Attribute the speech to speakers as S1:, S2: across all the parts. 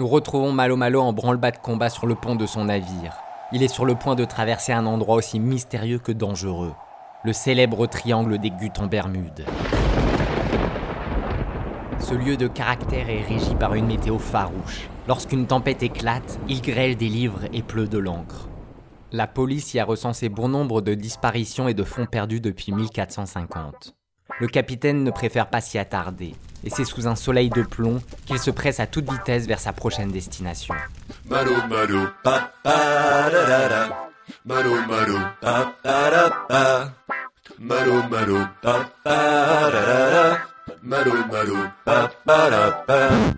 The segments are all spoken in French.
S1: Nous retrouvons Malo Malo en branle-bas de combat sur le pont de son navire. Il est sur le point de traverser un endroit aussi mystérieux que dangereux, le célèbre triangle des Guts en Bermude. Ce lieu de caractère est régi par une météo farouche. Lorsqu'une tempête éclate, il grêle des livres et pleut de l'encre. La police y a recensé bon nombre de disparitions et de fonds perdus depuis 1450. Le capitaine ne préfère pas s'y attarder, et c'est sous un soleil de plomb qu'il se presse à toute vitesse vers sa prochaine destination.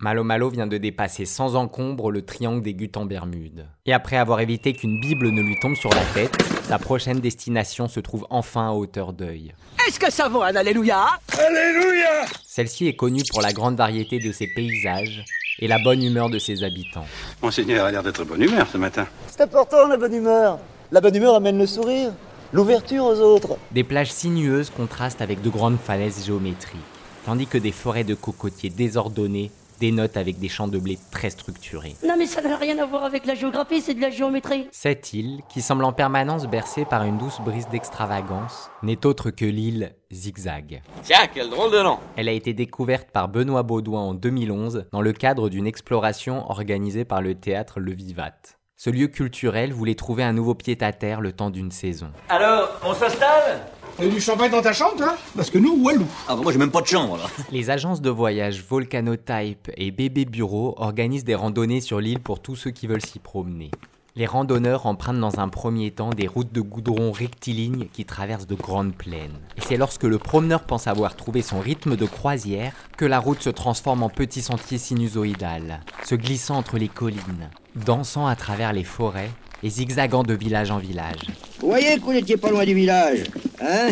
S2: Malo malo
S1: vient de dépasser sans encombre le triangle des Guts en Bermude. Et après avoir évité qu'une Bible ne lui tombe sur la tête, sa prochaine destination se trouve enfin à hauteur d'œil.
S3: Est-ce que ça vaut un alléluia?
S2: Alléluia
S1: Celle-ci est connue pour la grande variété de ses paysages et la bonne humeur de ses habitants.
S4: Monseigneur a l'air d'être bonne humeur ce matin.
S5: C'est important la bonne humeur. La bonne humeur amène le sourire, l'ouverture aux autres.
S1: Des plages sinueuses contrastent avec de grandes falaises géométriques, tandis que des forêts de cocotiers désordonnées dénotent avec des champs de blé très structurés.
S6: Non mais ça n'a rien à voir avec la géographie, c'est de la géométrie.
S1: Cette île, qui semble en permanence bercée par une douce brise d'extravagance, n'est autre que l'île Zigzag.
S7: Tiens, quel drôle de nom
S1: Elle a été découverte par Benoît Baudouin en 2011 dans le cadre d'une exploration organisée par le théâtre Le Vivat. Ce lieu culturel voulait trouver un nouveau pied-à-terre le temps d'une saison.
S7: Alors, on s'installe?
S8: T'as du champagne dans ta chambre, toi? Parce que nous, Walou.
S7: Ah bah moi j'ai même pas de chambre là.
S1: Les agences de voyage Volcanotype et Bébé Bureau organisent des randonnées sur l'île pour tous ceux qui veulent s'y promener. Les randonneurs empruntent dans un premier temps des routes de goudron rectilignes qui traversent de grandes plaines. Et c'est lorsque le promeneur pense avoir trouvé son rythme de croisière que la route se transforme en petit sentier sinusoïdal, se glissant entre les collines, dansant à travers les forêts et zigzagant de village en village.
S9: Vous voyez que vous n'étiez pas loin du village, hein?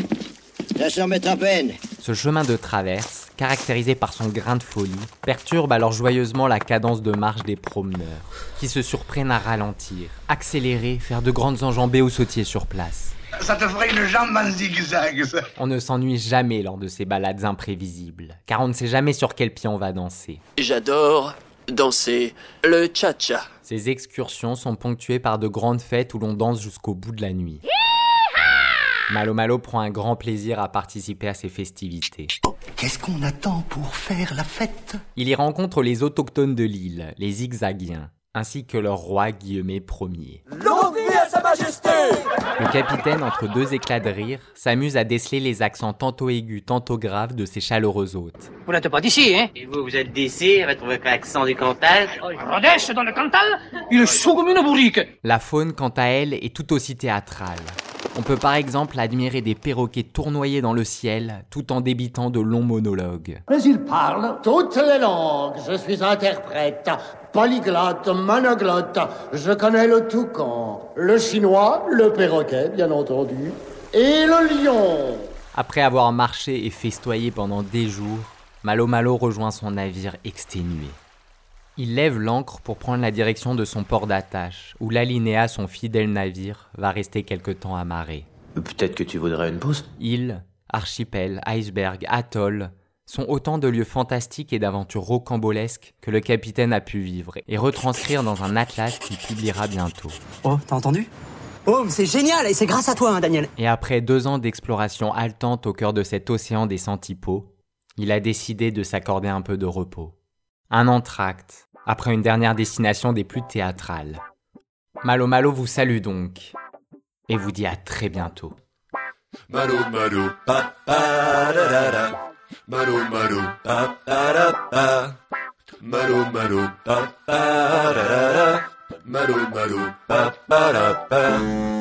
S9: Ça se remet à peine.
S1: Ce chemin de traverse, caractérisé par son grain de folie, perturbe alors joyeusement la cadence de marche des promeneurs, qui se surprennent à ralentir, accélérer, faire de grandes enjambées ou sautier sur place.
S8: Ça te ferait une jambe en zigzag, ça.
S1: On ne s'ennuie jamais lors de ces balades imprévisibles, car on ne sait jamais sur quel pied on va danser.
S10: J'adore danser le cha-cha.
S1: Ces excursions sont ponctuées par de grandes fêtes où l'on danse jusqu'au bout de la nuit. Malo Malo prend un grand plaisir à participer à ces festivités.
S8: Qu'est-ce qu'on attend pour faire la fête?
S1: Il y rencontre les autochtones de l'île, les Zigzagiens, ainsi que leur roi Guillemé Ier.
S3: Longue vie à sa majesté
S1: Le capitaine, entre deux éclats de rire, s'amuse à déceler les accents tantôt aigus, tantôt graves de ses chaleureux hôtes.
S3: Vous n'êtes pas d'ici, hein?
S7: Et vous, vous êtes d'ici avec votre accent du Cantal?
S3: Rodèche dans le Cantal Il est chaud comme une bourrique
S1: La faune, quant à elle, est tout aussi théâtrale. On peut par exemple admirer des perroquets tournoyer dans le ciel tout en débitant de longs monologues.
S9: Mais il parle toutes les langues. Je suis interprète, polyglotte, monoglotte. Je connais le toucan, le chinois, le perroquet, bien entendu, et le lion.
S1: Après avoir marché et festoyé pendant des jours, Malo Malo rejoint son navire exténué. Il lève l'ancre pour prendre la direction de son port d'attache, où l'alinéa, son fidèle navire, va rester quelque temps amarré.
S4: Peut-être que tu voudrais une pause?
S1: Îles, archipels, icebergs, atolls sont autant de lieux fantastiques et d'aventures rocambolesques que le capitaine a pu vivre et retranscrire dans un atlas qu'il publiera bientôt.
S3: Oh, t'as entendu? Oh, mais c'est génial et c'est grâce à toi, hein, Daniel
S1: Et après deux ans d'exploration haletante au cœur de cet océan des centipodes, il a décidé de s'accorder un peu de repos. Un entracte, après une dernière destination des plus théâtrales. Malo Malo vous salue donc, et vous dit à très bientôt.
S2: Malo malo pa pa da da da. Malo malo pa da pa. Malo malo pa da da da. Malo malo pa da pa.